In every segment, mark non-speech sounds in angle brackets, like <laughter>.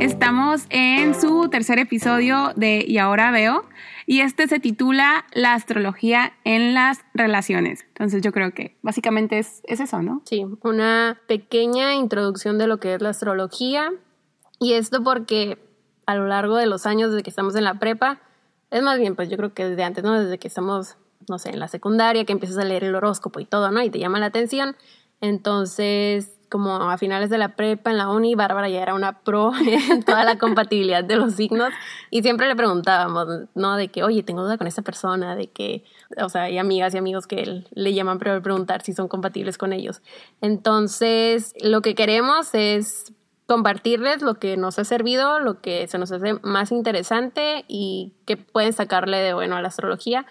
Estamos en su tercer episodio de Y ahora veo y este se titula La astrología en las relaciones. Entonces yo creo que básicamente es, es eso, ¿no? Sí, una pequeña introducción de lo que es la astrología y esto porque a lo largo de los años desde que estamos en la prepa, es más bien pues yo creo que desde antes, ¿no? Desde que estamos, no sé, en la secundaria, que empiezas a leer el horóscopo y todo, ¿no? Y te llama la atención. Entonces como a finales de la prepa en la uni, Bárbara ya era una pro <laughs> en toda la compatibilidad de los signos y siempre le preguntábamos, ¿no? De que, oye, tengo duda con esta persona, de que, o sea, hay amigas y amigos que le llaman para preguntar si son compatibles con ellos. Entonces, lo que queremos es compartirles lo que nos ha servido, lo que se nos hace más interesante y que pueden sacarle de bueno a la astrología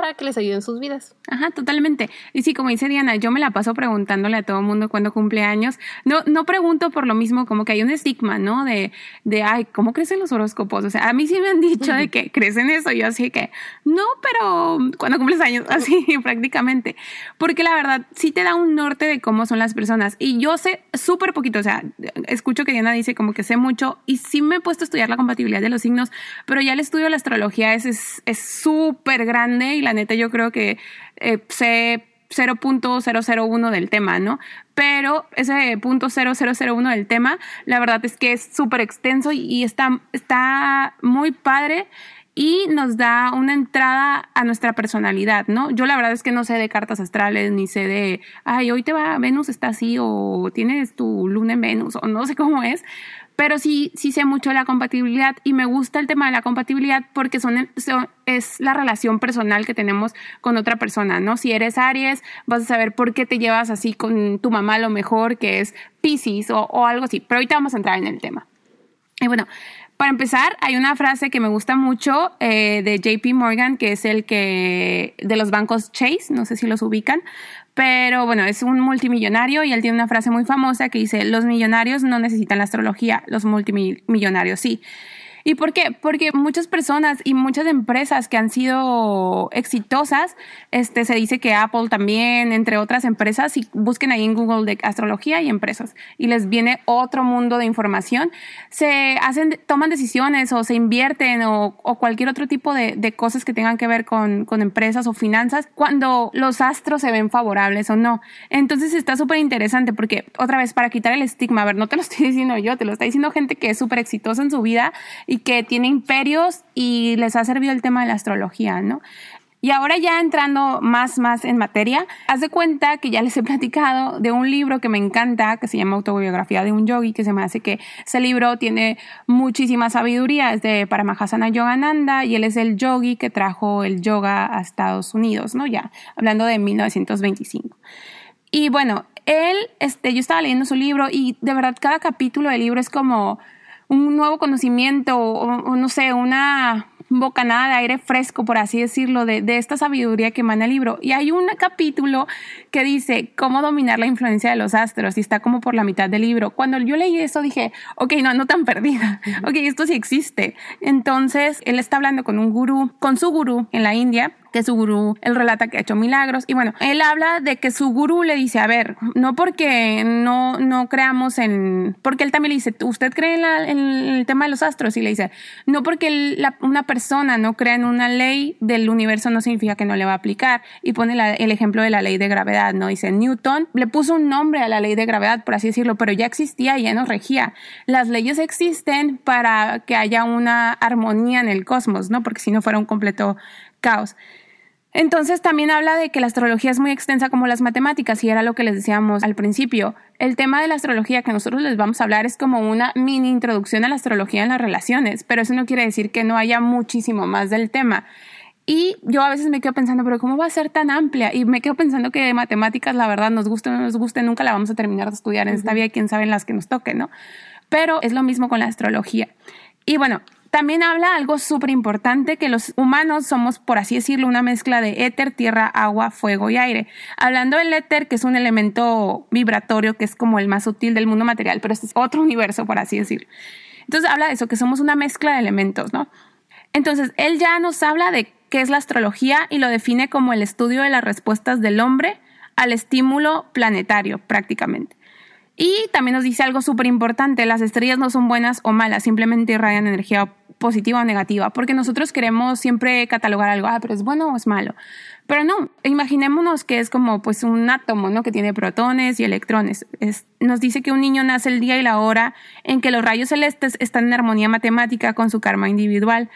para que les ayuden sus vidas. Ajá, totalmente. Y sí, como dice Diana, yo me la paso preguntándole a todo el mundo cuando cumple años. No, no pregunto por lo mismo, como que hay un estigma, ¿no? De, de, ay, ¿cómo crecen los horóscopos? O sea, a mí sí me han dicho de que crecen eso. Yo así que, no, pero cuando cumples años, <laughs> así prácticamente. Porque la verdad, sí te da un norte de cómo son las personas. Y yo sé súper poquito, o sea, escucho que Diana dice como que sé mucho y sí me he puesto a estudiar la compatibilidad de los signos, pero ya el estudio de la astrología es súper es, grande y la neta yo creo que eh, sé 0.001 del tema, ¿no? Pero ese punto 0001 del tema, la verdad es que es súper extenso y está, está muy padre y nos da una entrada a nuestra personalidad, ¿no? Yo la verdad es que no sé de cartas astrales, ni sé de, ay, hoy te va, Venus está así, o tienes tu luna en Venus, o no sé cómo es, pero sí, sí sé mucho de la compatibilidad y me gusta el tema de la compatibilidad porque son, es la relación personal que tenemos con otra persona, ¿no? Si eres Aries, vas a saber por qué te llevas así con tu mamá lo mejor, que es Pisces o, o algo así. Pero ahorita vamos a entrar en el tema. Y bueno, para empezar, hay una frase que me gusta mucho eh, de JP Morgan, que es el que de los bancos Chase, no sé si los ubican, pero bueno, es un multimillonario y él tiene una frase muy famosa que dice, los millonarios no necesitan la astrología, los multimillonarios sí. ¿Y por qué? Porque muchas personas y muchas empresas que han sido exitosas, este, se dice que Apple también, entre otras empresas, y busquen ahí en Google de astrología y empresas, y les viene otro mundo de información, se hacen, toman decisiones o se invierten o, cualquier otro tipo de, cosas que tengan que ver con, empresas o finanzas cuando los astros se ven favorables o no. Entonces está súper interesante porque, otra vez, para quitar el estigma, a ver, no te lo estoy <laughs> diciendo yo, te lo está diciendo gente que es súper exitosa en su vida que tiene imperios y les ha servido el tema de la astrología, ¿no? Y ahora ya entrando más, más en materia, haz de cuenta que ya les he platicado de un libro que me encanta, que se llama Autobiografía de un Yogi, que se me hace que ese libro tiene muchísima sabiduría, es de Paramahasana Yogananda y él es el yogi que trajo el yoga a Estados Unidos, ¿no? Ya, hablando de 1925. Y bueno, él, este, yo estaba leyendo su libro y de verdad cada capítulo del libro es como un nuevo conocimiento o, no sé, una bocanada de aire fresco, por así decirlo, de, de, esta sabiduría que emana el libro. Y hay un capítulo que dice cómo dominar la influencia de los astros y está como por la mitad del libro. Cuando yo leí eso dije, ok, no, no tan perdida, ok, esto sí existe. Entonces, él está hablando con un gurú, con su gurú en la India que su gurú, él relata que ha hecho milagros. Y bueno, él habla de que su gurú le dice, a ver, no porque no, no creamos en, porque él también le dice, ¿usted cree en, el tema de los astros? Y le dice, no porque una persona no crea en una ley del universo no significa que no le va a aplicar. Y pone el ejemplo de la ley de gravedad, ¿no? Dice, Newton le puso un nombre a la ley de gravedad, por así decirlo, pero ya existía y ya nos regía. Las leyes existen para que haya una armonía en el cosmos, ¿no? Porque si no fuera un completo caos. Entonces también habla de que la astrología es muy extensa como las matemáticas y era lo que les decíamos al principio. El tema de la astrología que nosotros les vamos a hablar es como una mini introducción a la astrología en las relaciones, pero eso no quiere decir que no haya muchísimo más del tema. Y yo a veces me quedo pensando, pero ¿cómo va a ser tan amplia? Y me quedo pensando que de matemáticas, la verdad, nos guste o no nos guste, nunca la vamos a terminar de estudiar en esta vida, quién sabe en las que nos toque, ¿no? Pero es lo mismo con la astrología. Y bueno, también habla algo súper importante, que los humanos somos, por así decirlo, una mezcla de éter, tierra, agua, fuego y aire. Hablando del éter, que es un elemento vibratorio, que es como el más sutil del mundo material, pero este es otro universo, por así decirlo. Entonces habla de eso, que somos una mezcla de elementos, ¿no? Entonces, él ya nos habla de qué es la astrología y lo define como el estudio de las respuestas del hombre al estímulo planetario, prácticamente. Y también nos dice algo súper importante, las estrellas no son buenas o malas, simplemente irradian energía positiva o negativa, porque nosotros queremos siempre catalogar algo, ah, pero es bueno o es malo. Pero no, imaginémonos que es como pues un átomo, ¿no? Que tiene protones y electrones. nos dice que un niño nace el día y la hora en que los rayos celestes están en armonía matemática con su karma individual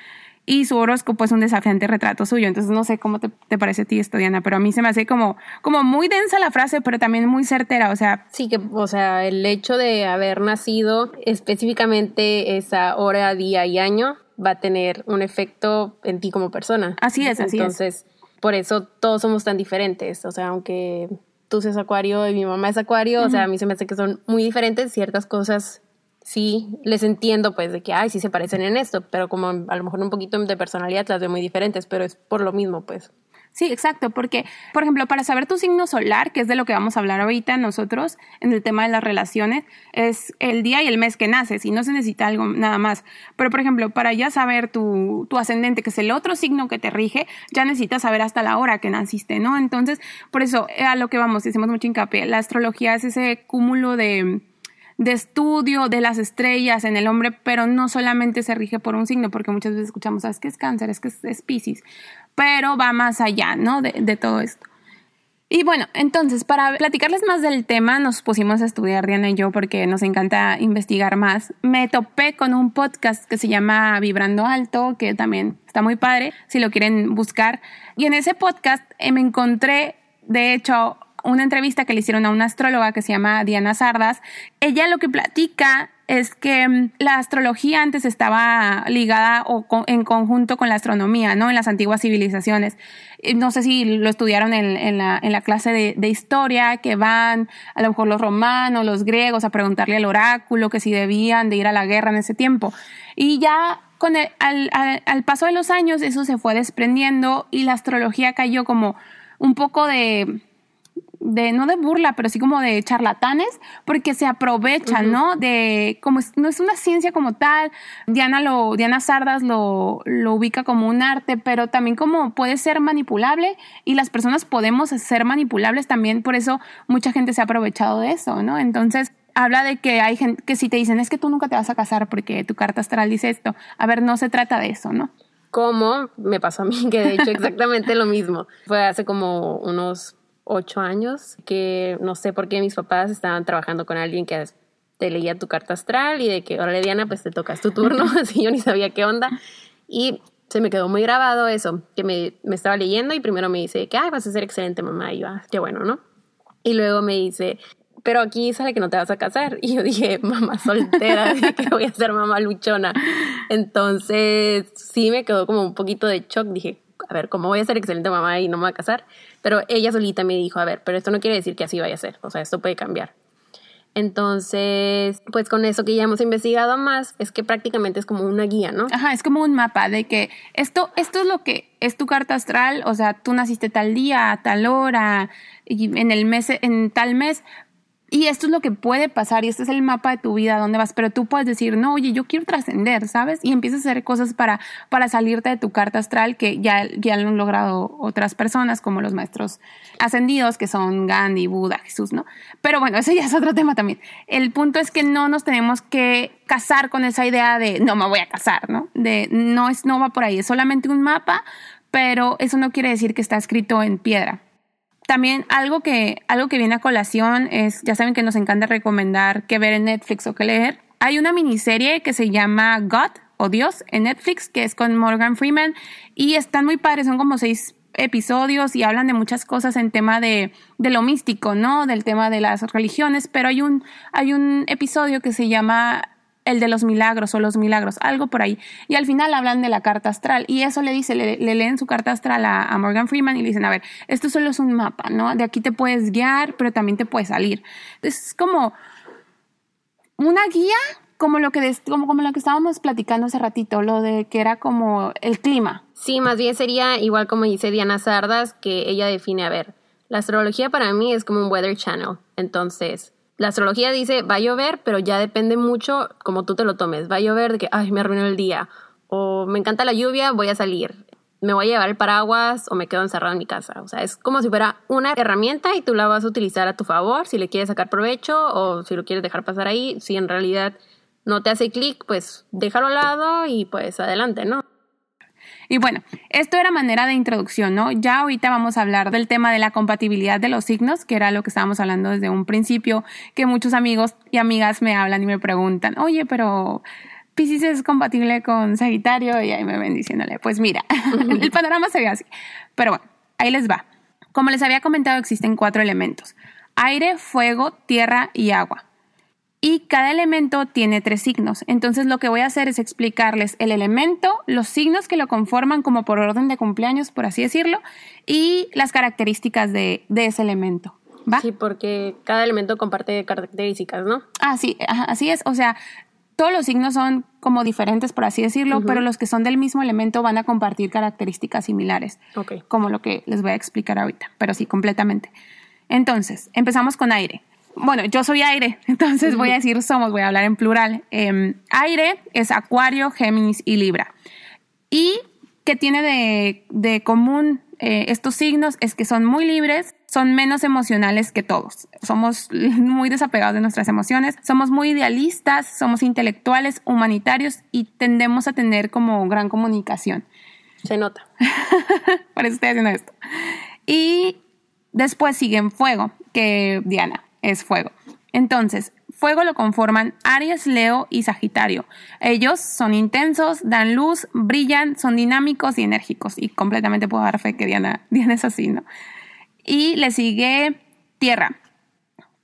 y su horóscopo es un desafiante retrato suyo. Entonces no sé cómo te, parece a ti esto, Diana, pero a mí se me hace como, como muy densa la frase, pero también muy certera, o sea. Sí, que, o sea, el hecho de haber nacido específicamente esa hora, día y año va a tener un efecto en ti como persona. Así es, así Entonces, por eso todos somos tan diferentes, o sea, aunque tú seas acuario y mi mamá es acuario, o sea, a mí se me hace que son muy diferentes ciertas cosas sí les entiendo pues de que, ay, sí se parecen en esto, pero como a lo mejor un poquito de personalidad las veo muy diferentes, pero es por lo mismo pues. Sí, exacto, porque, por ejemplo, para saber tu signo solar, que es de lo que vamos a hablar ahorita nosotros en el tema de las relaciones, es el día y el mes que naces y no se necesita algo nada más. Pero, por ejemplo, para ya saber tu, tu ascendente, que es el otro signo que te rige, ya necesitas saber hasta la hora que naciste, ¿no? Entonces, por eso, a lo que vamos, hicimos mucho hincapié, la astrología es ese cúmulo de de estudio de las estrellas en el hombre, pero no solamente se rige por un signo, porque muchas veces escuchamos, ¿sabes que es cáncer? Es que es, Pisces, pero va más allá, ¿no? De, de todo esto. Y bueno, entonces, para platicarles más del tema, nos pusimos a estudiar Diana y yo porque nos encanta investigar más. Me topé con un podcast que se llama Vibrando Alto, que también está muy padre, si lo quieren buscar. Y en ese podcast eh, me encontré, de hecho, una entrevista que le hicieron a una astróloga que se llama Diana Sardas. Ella lo que platica es que mm, la astrología antes estaba ligada o en conjunto con la astronomía, ¿no? En las antiguas civilizaciones. No sé si lo estudiaron en, la, clase de, historia, que van a lo mejor los romanos, los griegos a preguntarle al oráculo que si debían de ir a la guerra en ese tiempo. Y ya con el, al paso de los años eso se fue desprendiendo y la astrología cayó como un poco de de no de burla, pero sí como de charlatanes, porque se aprovechan, ¿no? De como no es una ciencia como tal, Diana lo Diana Sardas lo, lo ubica como un arte, pero también como puede ser manipulable y las personas podemos ser manipulables también, por eso mucha gente se ha aprovechado de eso, ¿no? Entonces, habla de que hay gente que si te dicen, "Es que tú nunca te vas a casar porque tu carta astral dice esto." A ver, no se trata de eso, ¿no? Como me pasó a mí, que de hecho exactamente lo mismo. Fue hace como unos ocho años, que no sé por qué mis papás estaban trabajando con alguien que te leía tu carta astral y de que, ahora Diana, pues te tocas tu turno, <laughs> así yo ni sabía qué onda. Y se me quedó muy grabado eso, que me, me estaba leyendo y primero me dice que, ay, vas a ser excelente mamá, y yo, ah, qué bueno, ¿no? Y luego me dice, pero aquí sale que no te vas a casar. <laughs> Y yo dije, mamá soltera, <laughs> que voy a ser mamá luchona. Entonces, sí me quedó como un poquito de shock. Dije, a ver, ¿cómo voy a ser excelente mamá y no me voy a casar? Pero ella solita me dijo, a ver, pero esto no quiere decir que así vaya a ser, o sea, esto puede cambiar. Entonces, pues con eso que ya hemos investigado más, es que prácticamente es como una guía, ¿no? Ajá, es como un mapa de que esto, esto es lo que es tu carta astral, o sea, tú naciste tal día, tal hora, y en el mes, en tal mes, y esto es lo que puede pasar y este es el mapa de tu vida, dónde vas, pero tú puedes decir, no, oye, yo quiero trascender, ¿sabes? Y empiezas a hacer cosas para, para salirte de tu carta astral que ya, ya lo han logrado otras personas, como los maestros ascendidos, que son Gandhi, Buda, Jesús, ¿no? Pero bueno, ese ya es otro tema también. El punto es que no nos tenemos que casar con esa idea de, no me voy a casar, ¿no? De, no, es, no va por ahí, es solamente un mapa, pero eso no quiere decir que está escrito en piedra también algo que, algo que viene a colación es, ya saben que nos encanta recomendar qué ver en Netflix o qué leer. Hay una miniserie que se llama God o Dios en Netflix, que es con Morgan Freeman, y están muy padres, son como seis episodios y hablan de muchas cosas en tema de, de, lo místico, ¿no? Del tema de las religiones, pero hay un, hay un episodio que se llama el de los milagros o los milagros, algo por ahí. Y al final hablan de la carta astral y eso le dice, le, leen su carta astral a, Morgan Freeman y le dicen, a ver, esto solo es un mapa, ¿no? De aquí te puedes guiar, pero también te puedes salir. es como una guía como lo que como, como lo que estábamos platicando hace ratito, lo de que era como el clima. Sí, más bien sería igual como dice Diana Sardas, que ella define, a ver, la astrología para mí es como un weather channel. Entonces, la astrología dice va a llover, pero ya depende mucho como tú te lo tomes. Va a llover de que, ay, me arruinó el día. O me encanta la lluvia, voy a salir. me voy a llevar el paraguas o me quedo encerrado en mi casa. O sea, es como si fuera una herramienta y tú la vas a utilizar a tu favor si le quieres sacar provecho o si lo quieres dejar pasar ahí. Si en realidad no te hace clic, pues déjalo al lado y pues adelante, ¿no? Y bueno, esto era manera de introducción, ¿no? Ya ahorita vamos a hablar del tema de la compatibilidad de los signos, que era lo que estábamos hablando desde un principio, que muchos amigos y amigas me hablan y me preguntan, oye, pero Pisces es compatible con Sagitario y ahí me ven diciéndole, pues mira, <laughs> el panorama se ve así. Pero bueno, ahí les va. Como les había comentado, existen cuatro elementos. Aire, fuego, tierra y agua y cada elemento tiene tres signos. Entonces lo que voy a hacer es explicarles el elemento, los signos que lo conforman como por orden de cumpleaños, por así decirlo, y las características de, ese elemento. ¿Va? Sí, porque cada elemento comparte características, ¿no? Ah, sí, así es. O sea, todos los signos son como diferentes, por así decirlo, pero los que son del mismo elemento van a compartir características similares. Como lo que les voy a explicar ahorita, pero sí, completamente. Entonces, empezamos con aire bueno, yo soy aire, <laughs> entonces voy a decir somos, voy a hablar en plural. Em, aire es Acuario, Géminis y Libra. Y que tiene de, común eh, estos signos es que son muy libres, son menos emocionales que todos. Somos <laughs> muy desapegados de nuestras emociones, somos muy idealistas, somos intelectuales, humanitarios y tendemos a tener como gran comunicación. Se nota. <laughs> Por eso estoy haciendo esto. Y después siguen fuego, que Diana es fuego. Entonces, fuego lo conforman Aries, Leo y Sagitario. Ellos son intensos, dan luz, brillan, son dinámicos y enérgicos. Y completamente puedo dar fe que Diana, <laughs> Diana es así, ¿no? Y le sigue Tierra.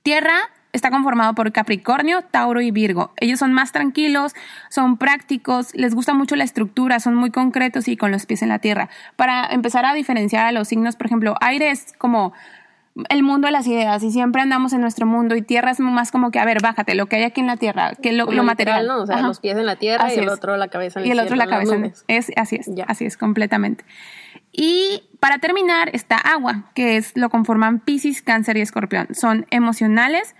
Tierra está conformado por Capricornio, Tauro y Virgo. Ellos son más tranquilos, son prácticos, les gusta mucho la estructura, son muy concretos y con los pies en la tierra. Para empezar a diferenciar a los signos, por ejemplo, aire es como el mundo de las ideas y siempre andamos en nuestro mundo y tierra es más como que, a ver, bájate, lo que hay aquí en la tierra, que lo, lo material. ¿no? O sea, los pies en la tierra y el otro la cabeza en Y el otro la cabeza en, es Así es, así es, completamente. Y para terminar está agua, que es lo conforman Pisces, Cáncer y Escorpión. Son emocionales,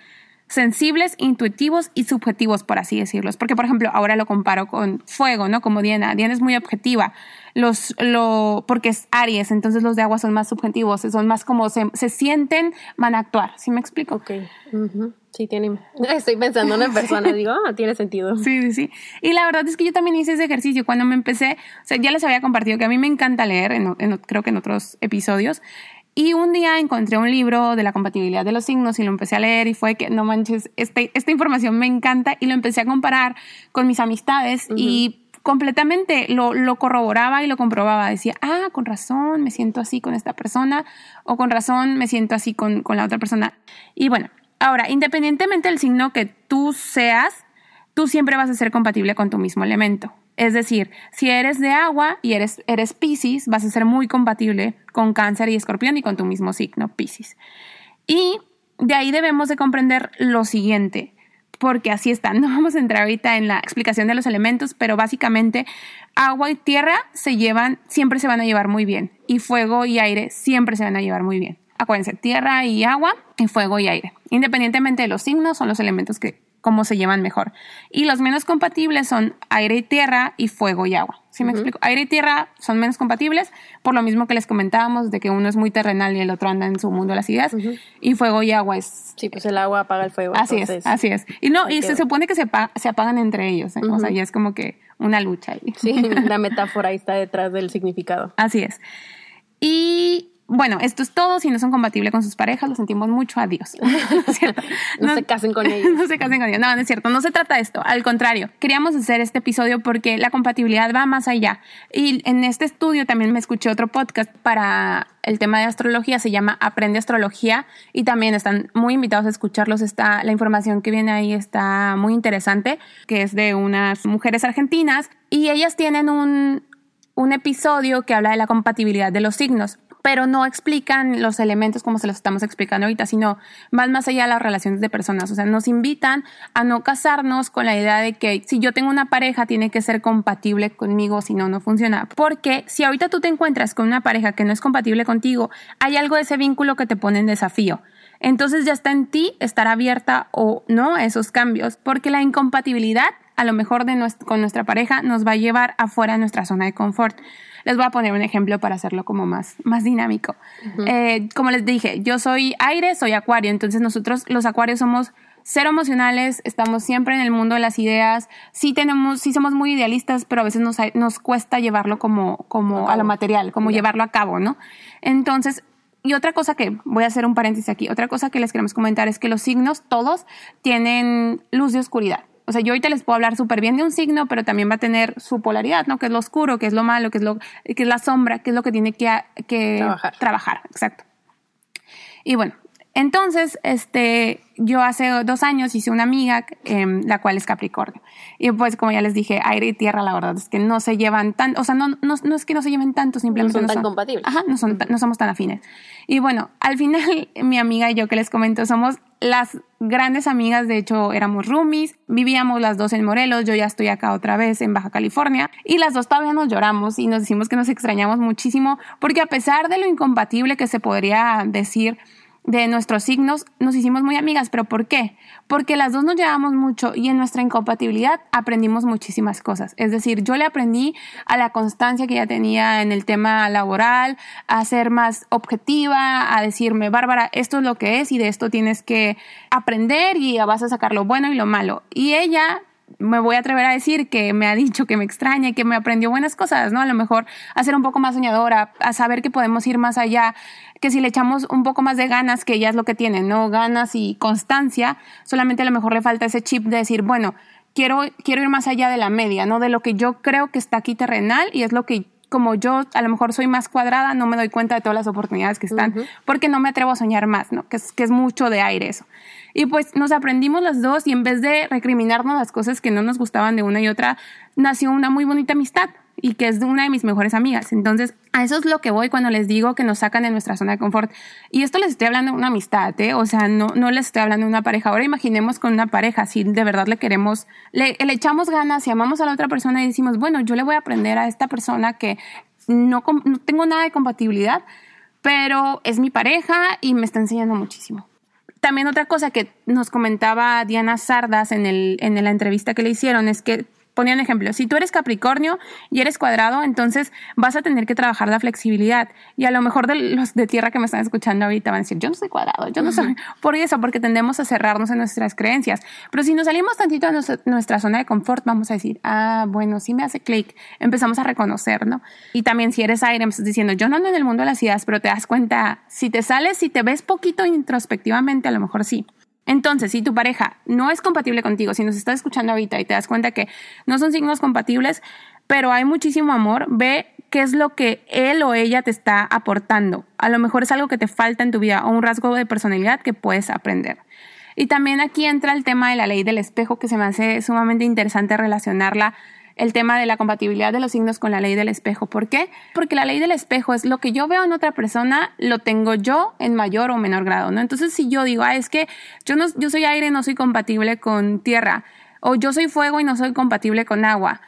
sensibles, intuitivos y subjetivos, por así decirlos. Porque, por ejemplo, ahora lo comparo con fuego, ¿no? Como Diana. Diana es muy objetiva. Los, lo, porque es Aries, entonces los de agua son más subjetivos, son más como se, se sienten, van a actuar. ¿Sí me explico? Ok. Sí, tiene. Estoy pensando en persona, digo, ah, tiene sentido. Sí, sí, sí. Y la verdad es que yo también hice ese ejercicio cuando me empecé, o sea, ya les había compartido que a mí me encanta leer, creo que en otros episodios, y un día encontré un libro de la compatibilidad de los signos y lo empecé a leer y fue que, no manches, este, esta información me encanta y lo empecé a comparar con mis amistades y completamente lo, lo, corroboraba y lo comprobaba. Decía, ah, con razón me siento así con esta persona o con razón me siento así con, con la otra persona. Y bueno, ahora, independientemente del signo que tú seas, tú siempre vas a ser compatible con tu mismo elemento. Es decir, si eres de agua y eres, eres Pisces, vas a ser muy compatible con cáncer y escorpión y con tu mismo signo, Pisces. Y de ahí debemos de comprender lo siguiente, porque así está. <laughs> No vamos a entrar ahorita en la explicación de los elementos, pero básicamente agua y tierra se llevan, siempre se van a llevar muy bien. Y fuego y aire siempre se van a llevar muy bien. Acuérdense, tierra y agua y fuego y aire. Independientemente de los signos, son los elementos que cómo se llevan mejor. Y los menos compatibles son aire y tierra y fuego y agua. ¿Sí me explico? Aire y tierra son menos compatibles, por lo mismo que les comentábamos de que uno es muy terrenal y el otro anda en su mundo de las ideas. Y fuego y agua es... Sí, pues el agua apaga el fuego. Así es, así es. Y no, y se supone que se, se apagan entre ellos. ¿eh? O sea, ya es como que una lucha ahí. Sí, <laughs> la metáfora ahí está detrás del significado. Así es. Y bueno, esto es todo. Si no son compatibles con sus parejas, lo sentimos mucho. Adiós. <laughs> <laughs> ¿No, se casen con <laughs> ellos. No se casen con ellos. No, no es cierto. No se trata de esto. Al contrario, queríamos hacer este episodio porque la compatibilidad va más allá. Y en este estudio también me escuché otro podcast para el tema de astrología. Se llama Aprende Astrología. Y también están muy invitados a escucharlos. Está, la información que viene ahí está muy interesante, que es de unas mujeres argentinas. Y ellas tienen un, un episodio que habla de la compatibilidad de los signos pero no explican los elementos como se los estamos explicando ahorita, sino van más allá de las relaciones de personas. O sea, nos invitan a no casarnos con la idea de que si yo tengo una pareja tiene que ser compatible conmigo, si no, no funciona. Porque si ahorita tú te encuentras con una pareja que no es compatible contigo, hay algo de ese vínculo que te pone en desafío. Entonces ya está en ti estar abierta o no a esos cambios, porque la incompatibilidad a lo mejor con nuestra pareja nos va a llevar afuera de nuestra zona de confort. Les voy a poner un ejemplo para hacerlo como más, más dinámico. Eh, como les dije, yo soy aire, soy acuario, entonces nosotros los acuarios somos cero emocionales, estamos siempre en el mundo de las ideas, sí tenemos, sí somos muy idealistas, pero a veces nos, nos cuesta llevarlo como, como a lo material, como llevarlo a cabo, ¿no? Entonces, y otra cosa que, voy a hacer un paréntesis aquí, otra cosa que les queremos comentar es que los signos todos tienen luz y oscuridad. O sea, yo ahorita les puedo hablar súper bien de un signo, pero también va a tener su polaridad, ¿no? Que es lo oscuro, que es lo malo, que es, lo, que es la sombra, que es lo que tiene que, que trabajar. trabajar. Exacto. Y bueno, entonces, este, yo hace dos años hice una amiga, em, la cual es Capricornio. Y pues, como ya les dije, aire y tierra, la verdad es que no se llevan tan, o sea, no, no, no es que no se lleven tanto, simplemente no son tan compatibles. Ajá, no, son, no somos tan afines. Y bueno, al final, <laughs> mi amiga y yo que les comento, somos las grandes amigas, de hecho éramos roomies, vivíamos las dos en Morelos, yo ya estoy acá otra vez en Baja California y las dos todavía nos lloramos y nos decimos que nos extrañamos muchísimo porque a pesar de lo incompatible que se podría decir, de nuestros signos nos hicimos muy amigas, pero ¿por qué? Porque las dos nos llevamos mucho y en nuestra incompatibilidad aprendimos muchísimas cosas. Es decir, yo le aprendí a la constancia que ella tenía en el tema laboral, a ser más objetiva, a decirme, Bárbara, esto es lo que es y de esto tienes que aprender y vas a sacar lo bueno y lo malo. Y ella me voy a atrever a decir que me ha dicho que me extraña y que me aprendió buenas cosas, ¿no? A lo mejor a ser un poco más soñadora, a saber que podemos ir más allá, que si le echamos un poco más de ganas, que ella es lo que tiene, ¿no? Ganas y constancia, solamente a lo mejor le falta ese chip de decir, bueno, quiero, quiero ir más allá de la media, ¿no? De lo que yo creo que está aquí terrenal y es lo que como yo a lo mejor soy más cuadrada, no me doy cuenta de todas las oportunidades que están, porque no me atrevo a soñar más, ¿no? Que es, que es mucho de aire eso. Y pues nos aprendimos las dos y en vez de recriminarnos las cosas que no nos gustaban de una y otra, nació una muy bonita amistad y que es de una de mis mejores amigas. Entonces, a eso es lo que voy cuando les digo que nos sacan de nuestra zona de confort. Y esto les estoy hablando de una amistad, ¿eh? O sea, no, no les estoy hablando de una pareja. Ahora imaginemos con una pareja, si de verdad le queremos, le, echamos ganas y amamos a la otra persona y decimos, bueno, yo le voy a aprender a esta persona que no, no tengo nada de compatibilidad, pero es mi pareja y me está enseñando muchísimo. También otra cosa que nos comentaba Diana Sardas en, el, en la entrevista que le hicieron es que ponía un ejemplo, si tú eres Capricornio y eres cuadrado, entonces vas a tener que trabajar la flexibilidad. Y a lo mejor de los de tierra que me están escuchando ahorita van a decir, yo no soy cuadrado, yo no soy. <laughs> Por eso, porque tendemos a cerrarnos en nuestras creencias. Pero si nos salimos tantito de nuestra zona de confort, vamos a decir, ah, bueno, sí me hace clic. Empezamos a reconocer, ¿no? Y también si eres aire, me estás diciendo, yo no ando en el mundo de las ideas, pero te das cuenta, si te sales, si te ves poquito introspectivamente, a lo mejor sí. Entonces, si tu pareja no es compatible contigo, si nos estás escuchando ahorita y te das cuenta que no son signos compatibles, pero hay muchísimo amor, ve qué es lo que él o ella te está aportando. A lo mejor es algo que te falta en tu vida o un rasgo de personalidad que puedes aprender. Y también aquí entra el tema de la ley del espejo, que se me hace sumamente interesante relacionarla el tema de la compatibilidad de los signos con la ley del espejo. ¿Por qué? Porque la ley del espejo es lo que yo veo en otra persona, lo tengo yo en mayor o menor grado, ¿no? Entonces, si yo digo, ah, es que yo, no, yo soy aire, no soy compatible con tierra, o yo soy fuego y no soy compatible con agua,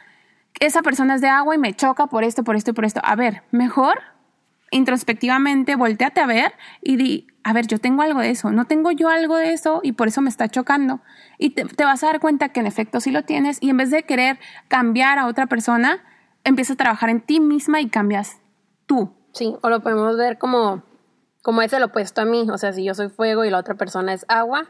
esa persona es de agua y me choca por esto, por esto y por esto. A ver, mejor introspectivamente, volteate a ver y di, a ver, yo tengo algo de eso, no tengo yo algo de eso y por eso me está chocando. Y te, vas a dar cuenta que en efecto sí lo tienes y en vez de querer cambiar a otra persona, empiezas a trabajar en ti misma y cambias tú. Sí, o lo podemos ver como, como es el opuesto a mí, o sea, si yo soy fuego y la otra persona es agua,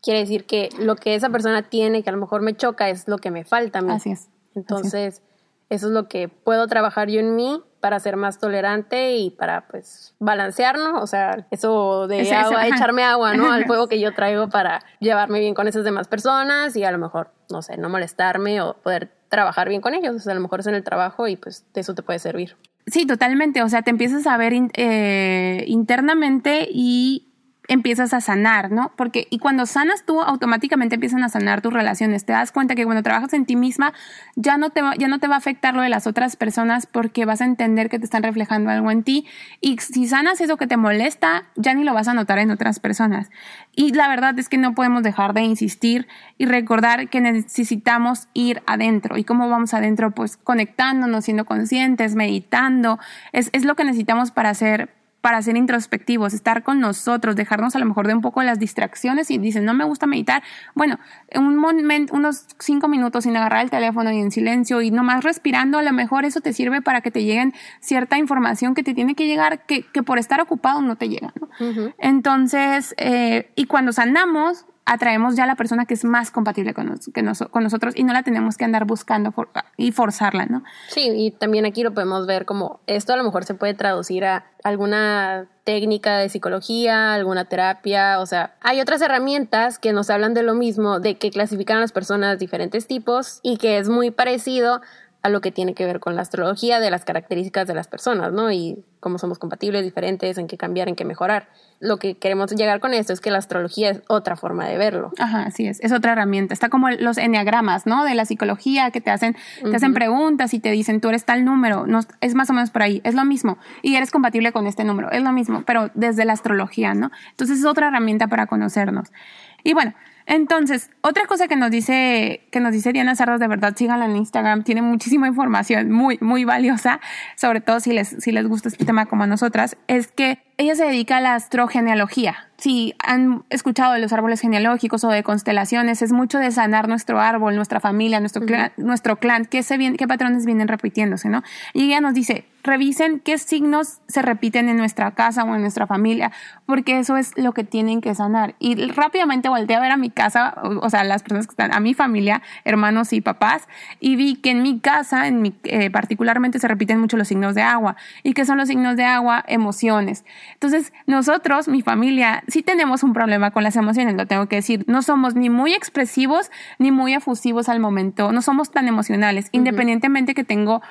quiere decir que lo que esa persona tiene que a lo mejor me choca es lo que me falta a mí. Así es. Entonces, eso es lo que puedo trabajar yo en mí para ser más tolerante y para pues balancearnos, o sea, eso de echarme agua, ¿no? Al <laughs> fuego que yo traigo para llevarme bien con esas demás personas y a lo mejor, no sé, no molestarme o poder trabajar bien con ellos, o sea, a lo mejor es en el trabajo y pues de eso te puede servir. Sí, totalmente, o sea, te empiezas a ver eh, internamente y empiezas a sanar, ¿no? Porque, y cuando sanas tú, automáticamente empiezan a sanar tus relaciones. Te das cuenta que cuando trabajas en ti misma, ya no te va, ya no te va a afectar lo de las otras personas porque vas a entender que te están reflejando algo en ti. Y si sanas eso que te molesta, ya ni lo vas a notar en otras personas. Y la verdad es que no podemos dejar de insistir y recordar que necesitamos ir adentro. ¿Y cómo vamos adentro? Pues conectándonos, siendo conscientes, meditando. Es, es lo que necesitamos para hacer para ser introspectivos, estar con nosotros, dejarnos a lo mejor de un poco las distracciones y dicen, no me gusta meditar. Bueno, un momento, unos cinco minutos sin agarrar el teléfono y en silencio y nomás respirando, a lo mejor eso te sirve para que te lleguen cierta información que te tiene que llegar, que, que por estar ocupado no te llega. Entonces, eh, y cuando sanamos, atraemos ya a la persona que es más compatible con, que con nosotros y no la tenemos que andar buscando y forzarla, ¿no? Sí, y también aquí lo podemos ver como esto a lo mejor se puede traducir a alguna técnica de psicología, alguna terapia, o sea, hay otras herramientas que nos hablan de lo mismo, de que clasifican a las personas diferentes tipos y que es muy parecido a lo que tiene que ver con la astrología, de las características de las personas, ¿no? Y cómo somos compatibles, diferentes, en qué cambiar, en qué mejorar. Lo que queremos llegar con esto es que la astrología es otra forma de verlo. Ajá, así es, es otra herramienta. Está como los enneagramas, ¿no? De la psicología que te hacen, te hacen preguntas y te dicen, tú eres tal número, no, es más o menos por ahí, es lo mismo. Y eres compatible con este número, es lo mismo, pero desde la astrología, ¿no? Entonces es otra herramienta para conocernos. Y bueno, entonces, otra cosa que nos dice, que nos dice Diana Sardos, de verdad, síganla en Instagram, tiene muchísima información muy, muy valiosa, sobre todo si les, si les gusta este tema como a nosotras, es que ella se dedica a la astrogenealogía. Si han escuchado de los árboles genealógicos o de constelaciones, es mucho de sanar nuestro árbol, nuestra familia, nuestro, clan, nuestro clan, qué, se qué patrones vienen repitiéndose, ¿no? Y ella nos dice, revisen qué signos se repiten en nuestra casa o en nuestra familia, porque eso es lo que tienen que sanar. Y rápidamente volteé a ver a mi casa, o, sea, las personas que están, a mi familia, hermanos y papás, y vi que en mi casa, en mi, eh, particularmente, se repiten mucho los signos de agua. ¿Y qué son los signos de agua? Emociones. Entonces, nosotros, mi familia, sí tenemos un problema con las emociones, lo tengo que decir. No somos ni muy expresivos ni muy efusivos al momento, no somos tan emocionales, independientemente que tengo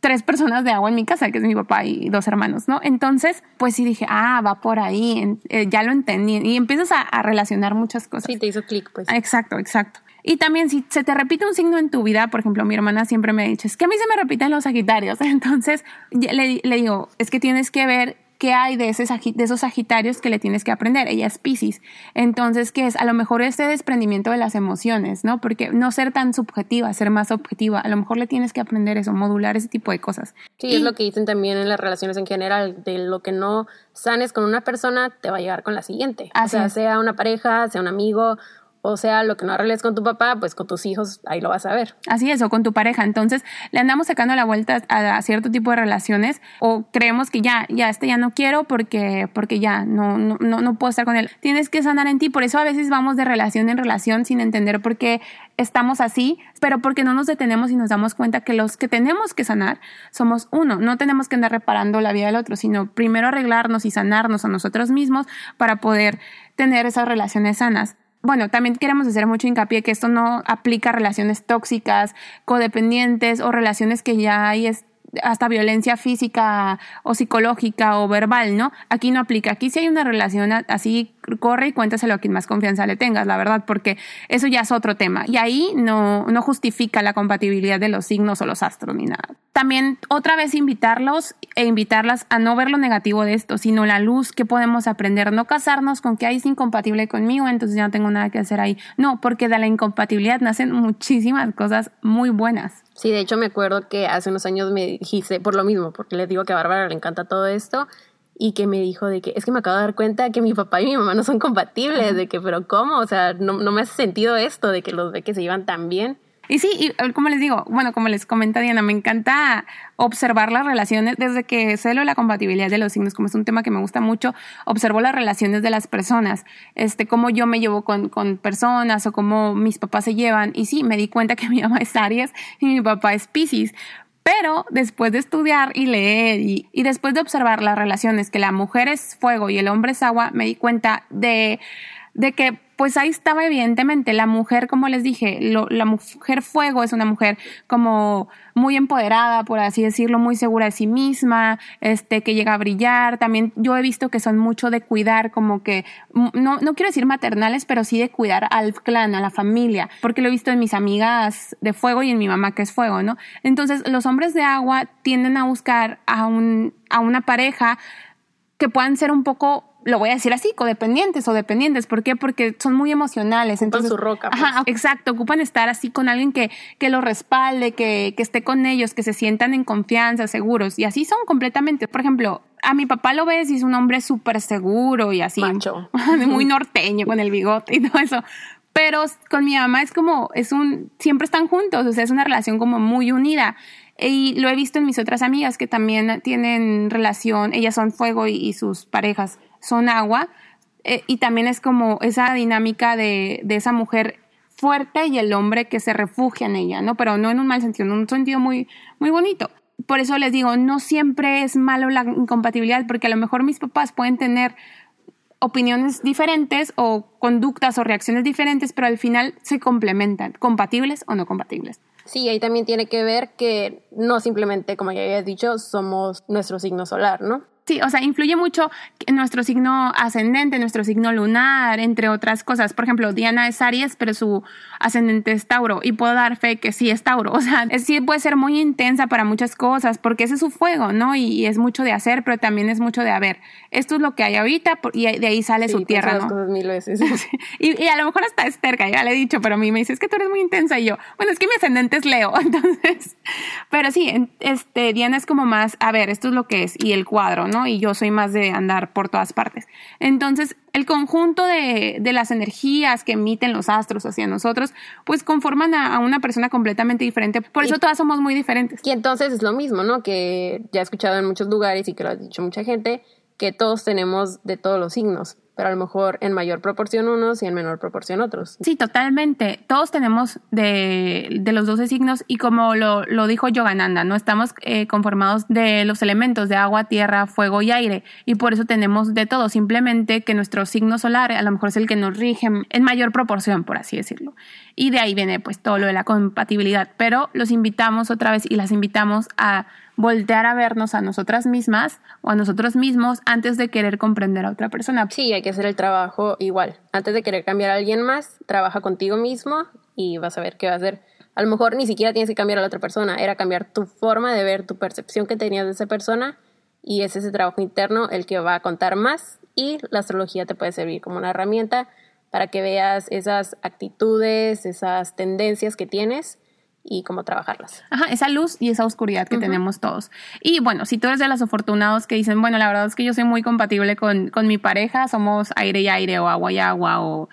tres personas de agua en mi casa, que es mi papá y dos hermanos, ¿no? Entonces, pues sí dije, ah, va por ahí, eh, ya lo entendí. Y empiezas a, a relacionar muchas cosas. Sí, te hizo clic, pues. Exacto, exacto. Y también si se te repite un signo en tu vida, por ejemplo, mi hermana siempre me ha dicho, es que a mí se me repiten los sagitarios. <laughs> Entonces le, le digo, es que tienes que ver qué hay de, ese, de esos Sagitarios que le tienes que aprender. Ella es Pisces. Entonces, ¿qué es? A lo mejor este desprendimiento de las emociones, ¿no? Porque no ser tan subjetiva, ser más objetiva. A lo mejor le tienes que aprender eso, modular ese tipo de cosas. Sí, es lo que dicen también en las relaciones en general. De lo que no sanes con una persona, te va a llegar con la siguiente. o sea, sea una pareja, sea un amigo o sea, lo que no arregles con tu papá, pues con tus hijos ahí lo vas a ver. Así es, o con tu pareja. Entonces, le andamos sacando la vuelta a, cierto tipo de relaciones o creemos que ya, ya, este ya no quiero porque, porque ya no, no, no, puedo estar con él. Tienes que sanar en ti. Por eso a veces vamos de relación en relación sin entender por qué estamos así, pero porque no nos detenemos y nos damos cuenta que los que tenemos que sanar somos uno. No tenemos que andar reparando la vida del otro, sino primero arreglarnos y sanarnos a nosotros mismos para poder tener esas relaciones sanas bueno, también queremos hacer mucho hincapié que esto no aplica a relaciones tóxicas, codependientes o relaciones que ya hay hasta violencia física o psicológica o verbal, ¿no? Aquí no aplica. Aquí si hay una relación así, corre y cuéntaselo a quien más confianza le tengas, la verdad, porque eso ya es otro tema. Y ahí no, no justifica la compatibilidad de los signos o los astros ni nada. También otra vez invitarlos e invitarlas a no ver lo negativo de esto, sino la luz que podemos aprender. No casarnos con que ahí es incompatible conmigo, entonces ya no tengo nada que hacer ahí. No, porque de la incompatibilidad nacen muchísimas cosas muy buenas. Sí, de hecho me acuerdo que hace unos años me dijiste por lo mismo, porque le digo que a Bárbara le encanta todo esto y que me dijo de que es que me acabo de dar cuenta que mi papá y mi mamá no son compatibles, de que pero ¿cómo? O sea, no, no me hace sentido esto de que los ve que se llevan tan bien. Y sí, eh, como les digo, bueno, como les comenta Diana, me encanta observar las relaciones desde que sé lo de la compatibilidad de los signos, como es un tema que me gusta mucho, observo las relaciones de las personas, este, cómo yo me llevo con, con personas o cómo mis papás se llevan. Y sí, me di cuenta que <laughs> mi mamá es Aries y mi papá es Pisces. Pero después de estudiar y leer y, y después de observar las relaciones, que la mujer es fuego y el hombre es agua, me di cuenta de, de que pues ahí estaba evidentemente la mujer, como les dije, la mujer fuego es una mujer como muy empoderada, por así decirlo, muy segura de sí misma, este, que llega a brillar. También yo he visto que son mucho de cuidar, como que, no, no quiero decir maternales, pero sí de cuidar al clan, a la familia, porque lo he visto en mis amigas de fuego y en mi mamá que es fuego, ¿no? Entonces, los hombres de agua tienden a buscar a, un, a una pareja que puedan ser un poco lo voy a decir así, codependientes o dependientes. ¿Por qué? Porque son muy emocionales. Entonces, su roca. Pues. Ajá, exacto. Ocupan estar así con alguien que, que los respalde, que, que esté con ellos, que se sientan en confianza, seguros. Y así son completamente. Por ejemplo, a mi papá lo ves y es un hombre súper seguro y así. Macho. <laughs> Muy norteño con el bigote y todo eso. Pero con mi mamá es como, es un, siempre están juntos, o sea, es una relación como muy unida. Y lo he visto en mis otras amigas que también tienen relación, ellas son fuego y, sus parejas son agua. Eh, y también es como esa dinámica de, de esa mujer fuerte y el hombre que se refugia en ella, ¿no? Pero no en un mal sentido, en un sentido muy, muy bonito. Por eso les digo, no siempre es malo la incompatibilidad, porque a lo mejor mis papás pueden tener opiniones diferentes o conductas o reacciones diferentes, pero al final se complementan, compatibles o no compatibles. Sí, ahí también tiene que ver que no simplemente, como ya había dicho, somos nuestro signo solar, ¿no? Sí, o sea, influye mucho nuestro signo ascendente, nuestro signo lunar, entre otras cosas. Por ejemplo, Diana es Aries, pero su ascendente es Tauro y puedo dar fe que sí es Tauro. <laughs> O sea, sí puede ser muy intensa para muchas cosas porque ese es su fuego, ¿no? Y, es mucho de hacer, pero también es mucho de haber. Esto es lo que hay ahorita y de ahí sale su tierra, ¿no? Cosas mil veces. <laughs> y, y, a lo mejor hasta es terca, ya le he dicho, pero a mí me dice, es que tú eres muy intensa y yo, bueno, es que mi ascendente es Leo, <laughs> entonces, pero sí, este, Diana es como más, a ver, esto es lo que es y el cuadro, ¿no? Y yo soy más de andar por todas partes. Entonces, el conjunto de, las energías que emiten los astros hacia nosotros, pues conforman a, una persona completamente diferente. Por eso todas somos muy diferentes. Y entonces es lo mismo, ¿no? Que ya he escuchado en muchos lugares y que lo ha dicho mucha gente, que todos tenemos de todos los signos pero a lo mejor en mayor proporción unos y en menor proporción otros. Sí, totalmente. Todos tenemos de, los 12 signos y como lo, lo dijo Yogananda, no estamos eh, conformados de los elementos de agua, tierra, fuego y aire y por eso tenemos de todo, simplemente que nuestro signo solar a lo mejor es el que nos rige en mayor proporción, por así decirlo. Y de ahí viene pues todo lo de la compatibilidad, pero los invitamos otra vez y las invitamos a voltear a vernos a nosotras mismas o a nosotros mismos antes de querer comprender a otra persona. Sí, hay que hacer el trabajo igual. Antes de querer cambiar a alguien más, trabaja contigo mismo y vas a ver qué va a hacer. A lo mejor ni siquiera tienes que cambiar a la otra persona, era cambiar tu forma de ver, tu percepción que tenías de esa persona y es ese trabajo interno el que va a contar más y la astrología te puede servir como una herramienta para que veas esas actitudes, esas tendencias que tienes y cómo trabajarlas. Ajá, esa luz y esa oscuridad que tenemos todos. Y bueno, si tú eres de los afortunados que dicen, bueno, la verdad es que yo soy muy compatible con, con mi pareja, somos aire y aire o agua y agua o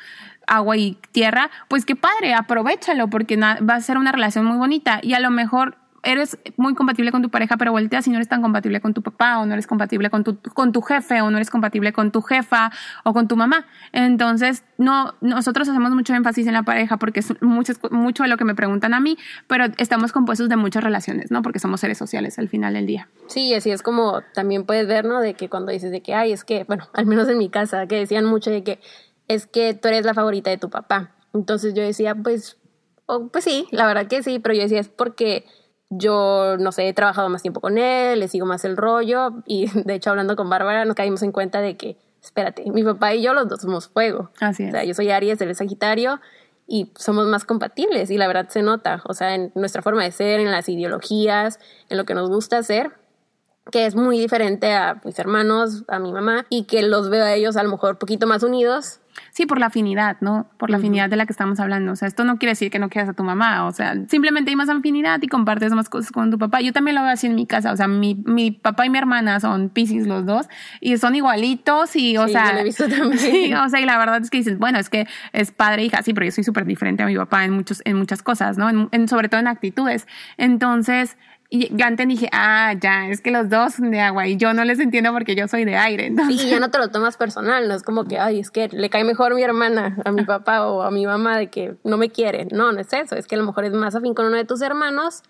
agua y tierra, pues qué padre, aprovechalo porque va a ser una relación muy bonita y a lo mejor eres muy compatible con tu pareja, pero volteas y no eres tan compatible con tu papá, o no eres compatible con tu, con tu jefe, o no eres compatible con tu jefa, o con tu mamá. Entonces, no, nosotros hacemos mucho énfasis en la pareja porque es mucho, mucho de lo que me preguntan a mí, pero estamos compuestos de muchas relaciones, ¿no? Porque somos seres sociales al final del día. Sí, así es como también puedes ver, ¿no? De que cuando dices de que, ay, es que, bueno, <laughs> al menos en mi casa, que decían mucho de que es que tú eres la favorita de tu papá. Entonces yo decía, pues, oh, pues sí, la verdad que sí, pero yo decía, es porque yo, no sé, he trabajado más tiempo con él, le sigo más el rollo y <laughs> de hecho hablando con Bárbara nos caímos en cuenta de que, espérate, mi papá y yo los dos somos fuego. Así es. O sea, yo soy Aries, él es Sagitario y somos más compatibles y la verdad se nota, o sea, en nuestra forma de ser, en las ideologías, en lo que nos gusta hacer, que es muy diferente a mis hermanos, a mi mamá y que los veo a ellos a lo mejor un poquito más unidos Sí, por la afinidad, ¿no? Por la afinidad de la que estamos hablando. O sea, esto no quiere decir que no quieras a tu mamá. O sea, simplemente hay más afinidad y compartes más cosas con tu papá. Yo también lo veo así en mi casa. O sea, mi, mi papá y mi hermana son piscis los dos y son igualitos y, o sea. Yo lo he visto <laughs> también. Sí, o sea, y la verdad es que dices, bueno, es que es padre e hija. Sí, pero yo soy súper diferente a mi papá en, muchos, en muchas cosas, ¿no? en, sobre todo en actitudes. Entonces, y ya antes dije, ah, ya, es que los dos son de agua y yo no les entiendo porque yo soy de aire. <laughs> Entonces... Sí, ya no te lo tomas personal, no es como que, ay, es que le cae mejor mi hermana a mi papá o a mi mamá de que no me quiere. No, no es eso, es que a lo mejor es más afín con uno de tus hermanos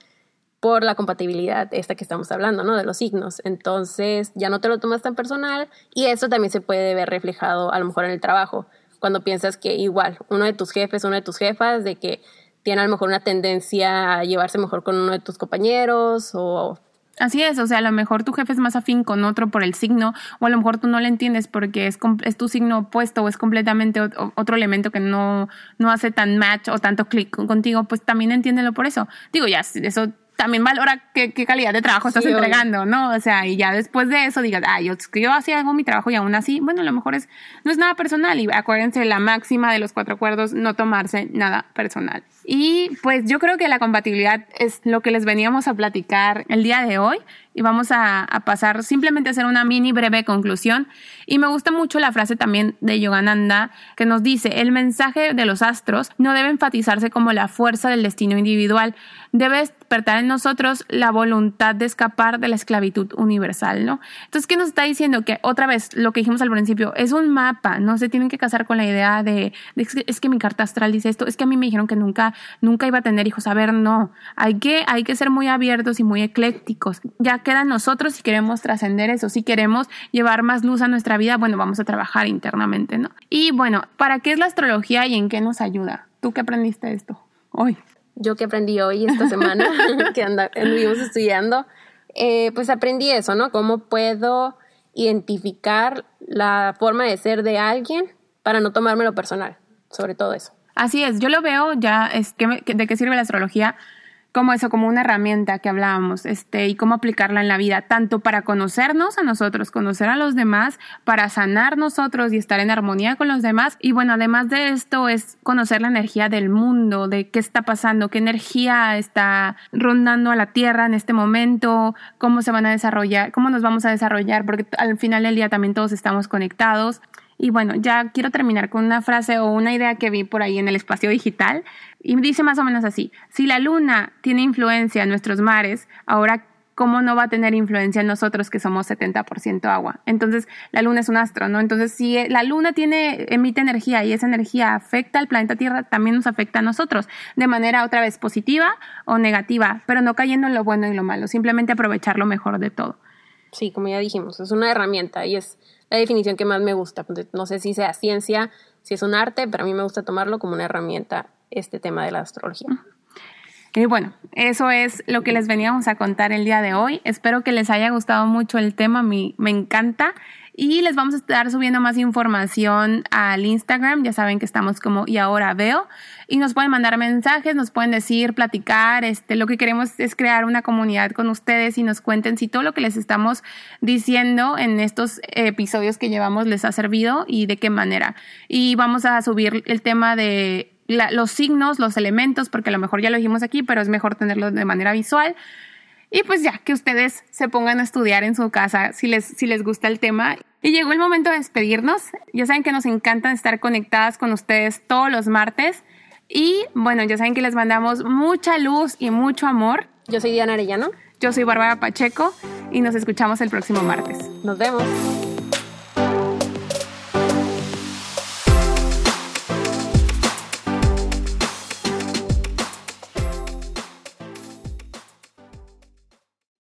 por la compatibilidad esta que estamos hablando, ¿no? De los signos. Entonces ya no te lo tomas tan personal y eso también se puede ver reflejado a lo mejor en el trabajo, cuando piensas que igual uno de tus jefes, uno de tus jefas, de que tiene a lo mejor una tendencia a llevarse mejor con uno de tus compañeros o... Así es, o sea, a lo mejor tu jefe es más afín con otro por el signo, o a lo mejor tú no le entiendes porque es, es tu signo opuesto o es completamente otro elemento que no, no hace tan match o tanto clic contigo, pues también entiéndelo por eso. Digo, ya, eso también valora qué, qué calidad de trabajo estás entregando, ¿no? O sea, y ya después de eso digas, ah, yo, yo hacía algo mi trabajo y aún así, bueno, a lo mejor es, no es nada personal. Y acuérdense la máxima de los cuatro acuerdos, no tomarse nada personal. Y pues yo creo que la compatibilidad es lo que les veníamos a platicar el día de hoy y vamos a, pasar simplemente a hacer una mini breve conclusión. Y me gusta mucho la frase también de Yogananda que nos dice, el mensaje de los astros no debe enfatizarse como la fuerza del destino individual, debe despertar en nosotros la voluntad de escapar de la esclavitud universal, ¿no? Entonces, ¿qué nos está diciendo? Que otra vez, lo que dijimos al principio, es un mapa, no se tienen que casar con la idea de, es que mi carta astral dice esto, es que a mí me dijeron que nunca, nunca iba a tener hijos. A ver, no, hay que, hay que ser muy abiertos y muy eclécticos. Ya queda nosotros si queremos trascender eso, si queremos llevar más luz a nuestra vida, bueno, vamos a trabajar internamente, ¿no? Y bueno, ¿para qué es la astrología y en qué nos ayuda? ¿Tú qué aprendiste esto hoy? yo que aprendí hoy, esta <laughs> semana, que anduvimos estudiando, eh, pues aprendí eso, ¿no? Cómo puedo identificar la forma de ser de alguien para no tomármelo personal, sobre todo eso. Así es, yo lo veo ya, es que ¿de qué sirve la astrología? Como eso, como una herramienta que hablábamos, este, y cómo aplicarla en la vida, tanto para conocernos a nosotros, conocer a los demás, para sanar nosotros y estar en armonía con los demás. Y bueno, además de esto es conocer la energía del mundo, de qué está pasando, qué energía está rondando a la Tierra en este momento, cómo se van a desarrollar, cómo nos vamos a desarrollar, porque al final del día también todos estamos conectados. Y bueno, ya quiero terminar con una frase o una idea que vi por ahí en el espacio digital y dice más o menos así, si la luna tiene influencia en nuestros mares, ahora ¿cómo no va a tener influencia en nosotros que somos 70% agua? Entonces, la luna es un astro, ¿no? Entonces, si la luna tiene, emite energía y esa energía afecta al planeta Tierra, también nos afecta a nosotros, de manera otra vez positiva o negativa, pero no cayendo en lo bueno y lo malo, simplemente aprovechar lo mejor de todo. Sí, como ya dijimos, es una herramienta y es la definición que más me gusta. No sé si sea ciencia, si es un arte, pero a mí me gusta tomarlo como una herramienta este tema de la astrología. Y bueno, eso es lo que les veníamos a contar el día de hoy. Espero que les haya gustado mucho el tema, me, me encanta. Y les vamos a estar subiendo más información al Instagram. Ya saben que estamos como y ahora veo. Y nos pueden mandar mensajes, nos pueden decir, platicar. Este, lo que queremos es crear una comunidad con ustedes y nos cuenten si todo lo que les estamos diciendo en estos episodios que llevamos les ha servido y de qué manera. Y vamos a subir el tema de los signos, los elementos, porque a lo mejor ya lo dijimos aquí, pero es mejor tenerlo de manera visual. Y pues ya, que ustedes se pongan a estudiar en su casa si les, si les gusta el tema. Y llegó el momento de despedirnos. Ya saben que nos encanta estar conectadas con ustedes todos los martes. Y bueno, ya saben que les mandamos mucha luz y mucho amor. Yo soy Diana Arellano. Yo soy Bárbara Pacheco y nos escuchamos el próximo martes. Nos vemos.